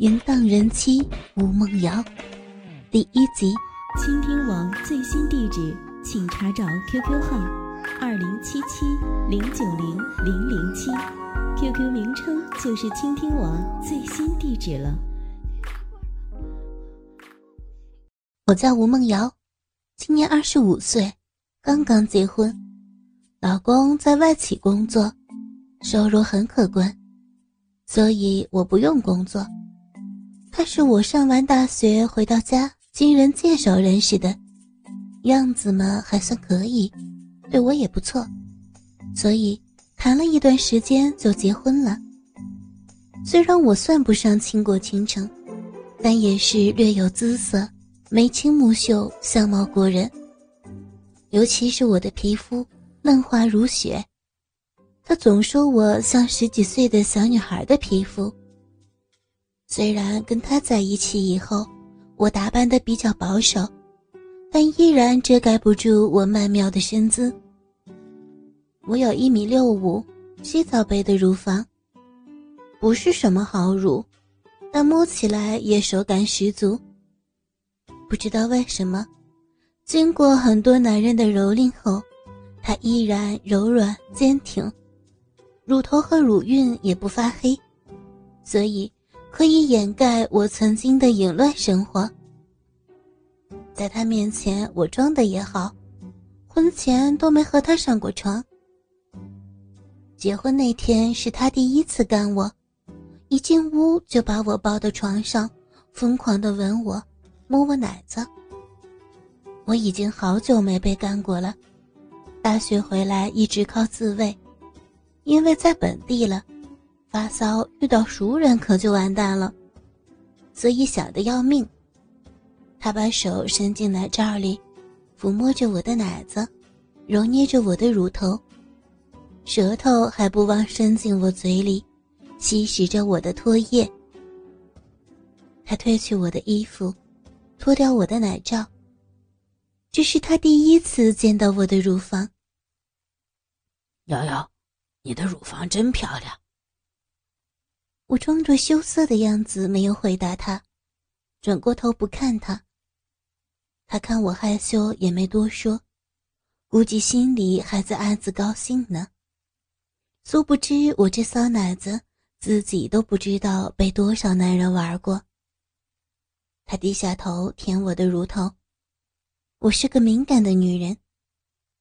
淫荡人妻吴梦瑶，第一集。倾听网最新地址，请查找 QQ 号二零七七零九零零零七，QQ 名称就是倾听网最新地址了。我叫吴梦瑶，今年二十五岁，刚刚结婚，老公在外企工作，收入很可观，所以我不用工作。他是我上完大学回到家，经人介绍认识的，样子嘛还算可以，对我也不错，所以谈了一段时间就结婚了。虽然我算不上倾国倾城，但也是略有姿色，眉清目秀，相貌过人。尤其是我的皮肤嫩滑如雪，他总说我像十几岁的小女孩的皮肤。虽然跟他在一起以后，我打扮的比较保守，但依然遮盖不住我曼妙的身姿。我有一米六五，七罩杯的乳房，不是什么好乳，但摸起来也手感十足。不知道为什么，经过很多男人的蹂躏后，它依然柔软坚挺，乳头和乳晕也不发黑，所以。可以掩盖我曾经的淫乱生活。在他面前，我装的也好，婚前都没和他上过床。结婚那天是他第一次干我，一进屋就把我抱到床上，疯狂的吻我，摸我奶子。我已经好久没被干过了，大学回来一直靠自慰，因为在本地了。发骚遇到熟人可就完蛋了，所以想的要命。他把手伸进奶罩里，抚摸着我的奶子，揉捏着我的乳头，舌头还不忘伸进我嘴里，吸食着我的唾液。他褪去我的衣服，脱掉我的奶罩。这是他第一次见到我的乳房。瑶瑶，你的乳房真漂亮。我装作羞涩的样子，没有回答他，转过头不看他。他看我害羞，也没多说，估计心里还在暗自高兴呢。殊不知我这骚奶子，自己都不知道被多少男人玩过。他低下头舔我的乳头，我是个敏感的女人，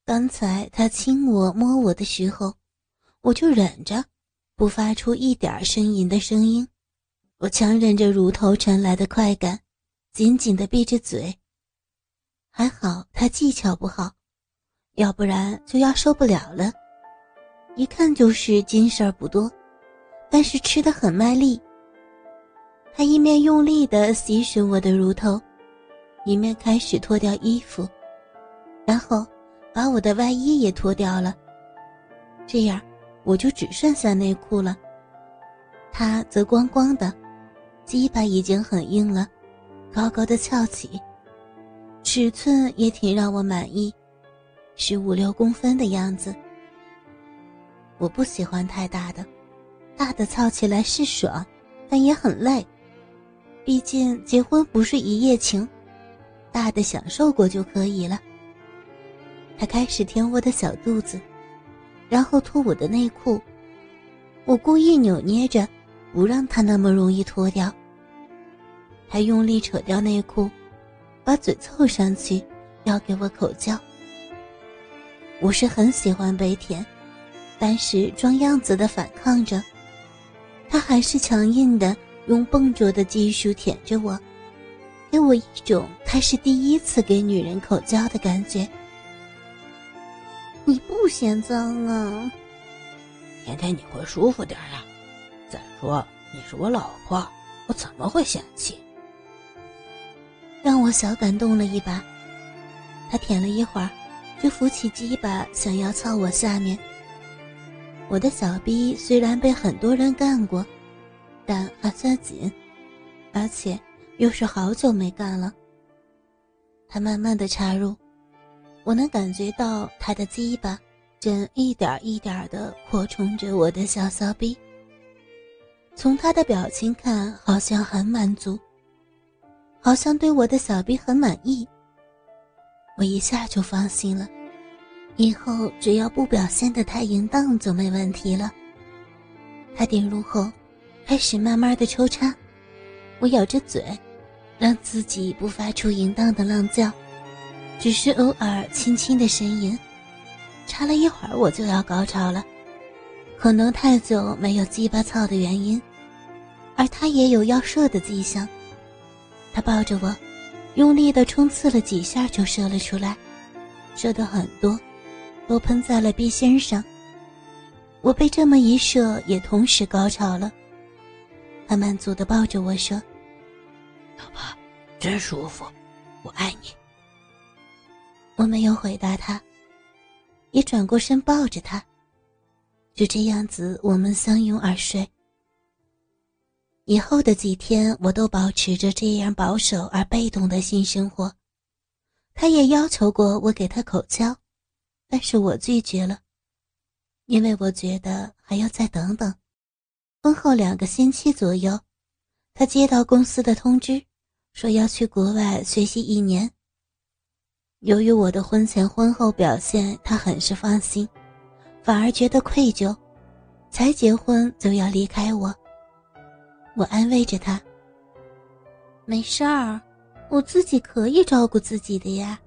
刚才他亲我摸我的时候，我就忍着。不发出一点呻吟的声音，我强忍着乳头传来的快感，紧紧地闭着嘴。还好他技巧不好，要不然就要受不了了。一看就是精事儿不多，但是吃的很卖力。他一面用力地吸吮我的乳头，一面开始脱掉衣服，然后把我的外衣也脱掉了，这样。我就只剩下内裤了，他则光光的，鸡巴已经很硬了，高高的翘起，尺寸也挺让我满意，是五六公分的样子。我不喜欢太大的，大的操起来是爽，但也很累，毕竟结婚不是一夜情，大的享受过就可以了。他开始舔我的小肚子。然后脱我的内裤，我故意扭捏着，不让他那么容易脱掉。他用力扯掉内裤，把嘴凑上去，要给我口交。我是很喜欢被舔，但是装样子的反抗着，他还是强硬的用笨拙的技术舔着我，给我一种他是第一次给女人口交的感觉。嫌脏啊？舔舔你会舒服点呀。再说你是我老婆，我怎么会嫌弃？让我小感动了一把。他舔了一会儿，就扶起鸡巴想要操我下面。我的小逼虽然被很多人干过，但还算紧，而且又是好久没干了。他慢慢的插入。我能感觉到他的鸡巴正一点一点的扩充着我的小骚逼。从他的表情看，好像很满足，好像对我的小逼很满意。我一下就放心了，以后只要不表现的太淫荡就没问题了。他点入后，开始慢慢的抽插，我咬着嘴，让自己不发出淫荡的浪叫，只是偶尔轻轻的呻吟。插了一会儿，我就要高潮了，可能太久没有鸡巴操的原因。而他也有要射的迹象，他抱着我，用力的冲刺了几下就射了出来，射的很多，都喷在了臂心上。我被这么一射，也同时高潮了。他满足的抱着我说：“老婆，真舒服，我爱你。”我没有回答他，也转过身抱着他，就这样子，我们相拥而睡。以后的几天，我都保持着这样保守而被动的性生活。他也要求过我给他口交，但是我拒绝了，因为我觉得还要再等等。婚后两个星期左右，他接到公司的通知，说要去国外学习一年。由于我的婚前婚后表现，他很是放心，反而觉得愧疚，才结婚就要离开我。我安慰着他：“没事儿，我自己可以照顾自己的呀，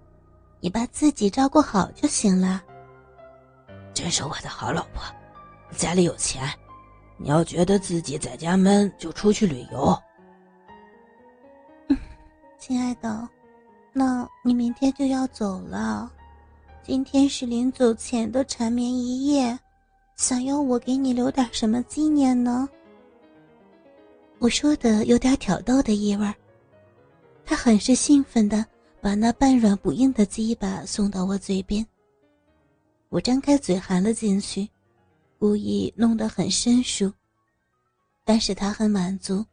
你把自己照顾好就行了。”真是我的好老婆，家里有钱，你要觉得自己在家闷，就出去旅游。亲爱的，那你明天就要走了，今天是临走前的缠绵一夜，想要我给你留点什么纪念呢？我说的有点挑逗的意味儿他很是兴奋的把那半软不硬的鸡巴送到我嘴边。我张开嘴含了进去，故意弄得很生疏，但是他很满足。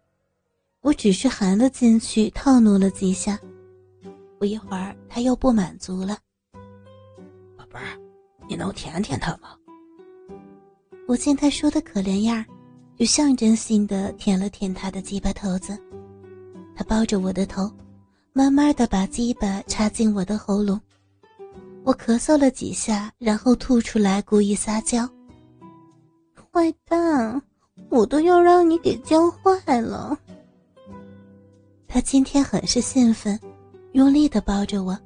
我只是含了进去，套弄了几下，不一会儿他又不满足了。宝贝儿，你能舔舔他吗？我见他说的可怜样。就象征性的舔了舔他的鸡巴头子，他抱着我的头，慢慢的把鸡巴插进我的喉咙。我咳嗽了几下，然后吐出来，故意撒娇：“坏蛋，我都要让你给教坏了。”他今天很是兴奋，用力的抱着我，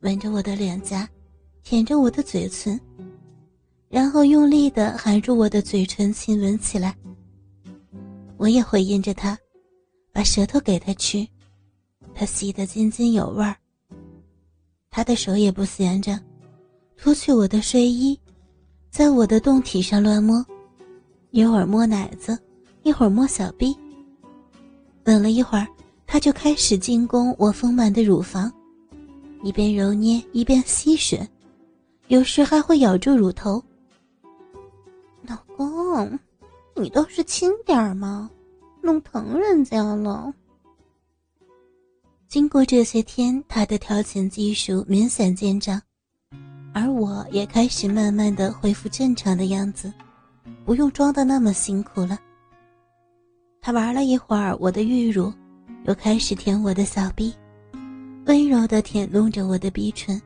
吻着我的脸颊，舔着我的嘴唇，然后用力的含住我的嘴唇，亲吻起来。我也回应着他，把舌头给他吃，他吸得津津有味儿。他的手也不闲着，脱去我的睡衣，在我的胴体上乱摸，一会儿摸奶子，一会儿摸小臂。等了一会儿，他就开始进攻我丰满的乳房，一边揉捏一边吸吮，有时还会咬住乳头。老公。你倒是轻点儿嘛，弄疼人家了。经过这些天，他的调情技术明显见长，而我也开始慢慢的恢复正常的样子，不用装的那么辛苦了。他玩了一会儿我的玉乳，又开始舔我的小臂，温柔的舔弄着我的鼻唇，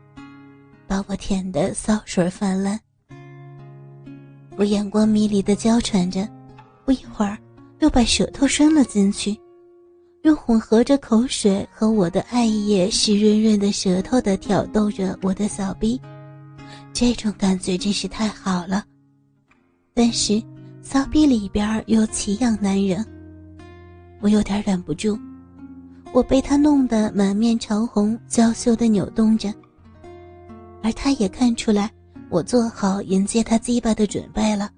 把我舔得骚水泛滥。我眼光迷离的娇喘着。不一会儿，又把舌头伸了进去，又混合着口水和我的艾叶湿润润的舌头的挑逗着我的小臂，这种感觉真是太好了。但是骚逼里边又奇痒难忍，我有点忍不住，我被他弄得满面潮红，娇羞的扭动着，而他也看出来我做好迎接他鸡巴的准备了。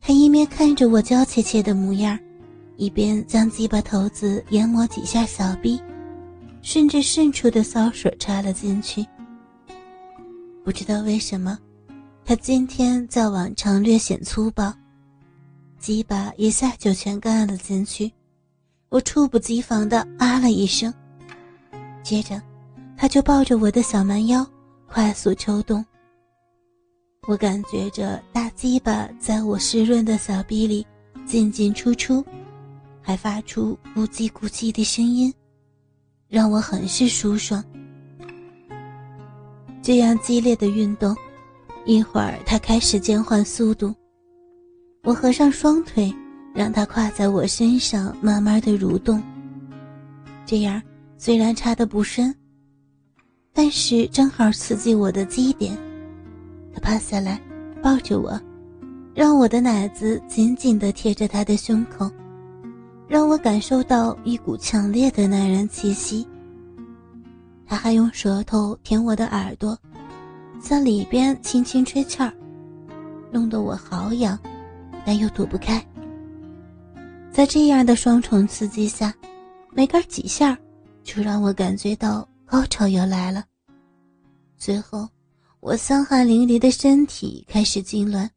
他一面看着我娇怯怯的模样，一边将鸡巴头子研磨几下小臂，顺着渗出的骚水插了进去。不知道为什么，他今天较往常略显粗暴，鸡巴一下就全干了进去。我猝不及防的啊了一声，接着他就抱着我的小蛮腰快速抽动。我感觉着大鸡巴在我湿润的小臂里进进出出，还发出咕叽咕叽的声音，让我很是舒爽。这样激烈的运动，一会儿他开始减缓速度，我合上双腿，让他跨在我身上，慢慢的蠕动。这样虽然插的不深，但是正好刺激我的基点。他趴下来，抱着我。让我的奶子紧紧的贴着他的胸口，让我感受到一股强烈的男人气息。他还用舌头舔我的耳朵，在里边轻轻吹气儿，弄得我好痒，但又躲不开。在这样的双重刺激下，没干几下，就让我感觉到高潮要来了。最后，我香汗淋漓的身体开始痉挛。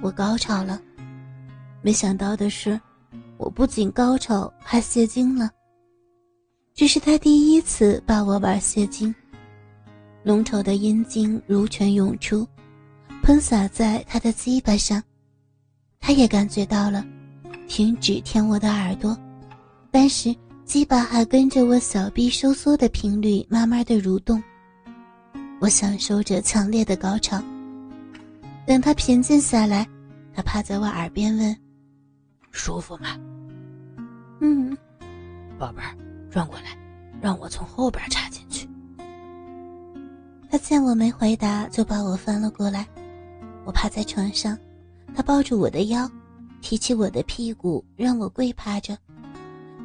我高潮了，没想到的是，我不仅高潮，还泄精了。这是他第一次把我玩泄精，浓稠的阴茎如泉涌出，喷洒在他的鸡巴上。他也感觉到了，停止舔我的耳朵，但是鸡巴还跟着我小臂收缩的频率慢慢的蠕动。我享受着强烈的高潮，等他平静下来。他趴在我耳边问：“舒服吗？”“嗯。”“宝贝儿，转过来，让我从后边插进去。”他见我没回答，就把我翻了过来。我趴在床上，他抱住我的腰，提起我的屁股，让我跪趴着，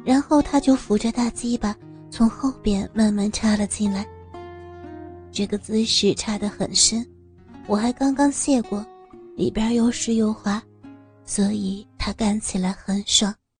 然后他就扶着大鸡巴从后边慢慢插了进来。这个姿势插得很深，我还刚刚泄过。里边又湿又滑，所以他干起来很爽。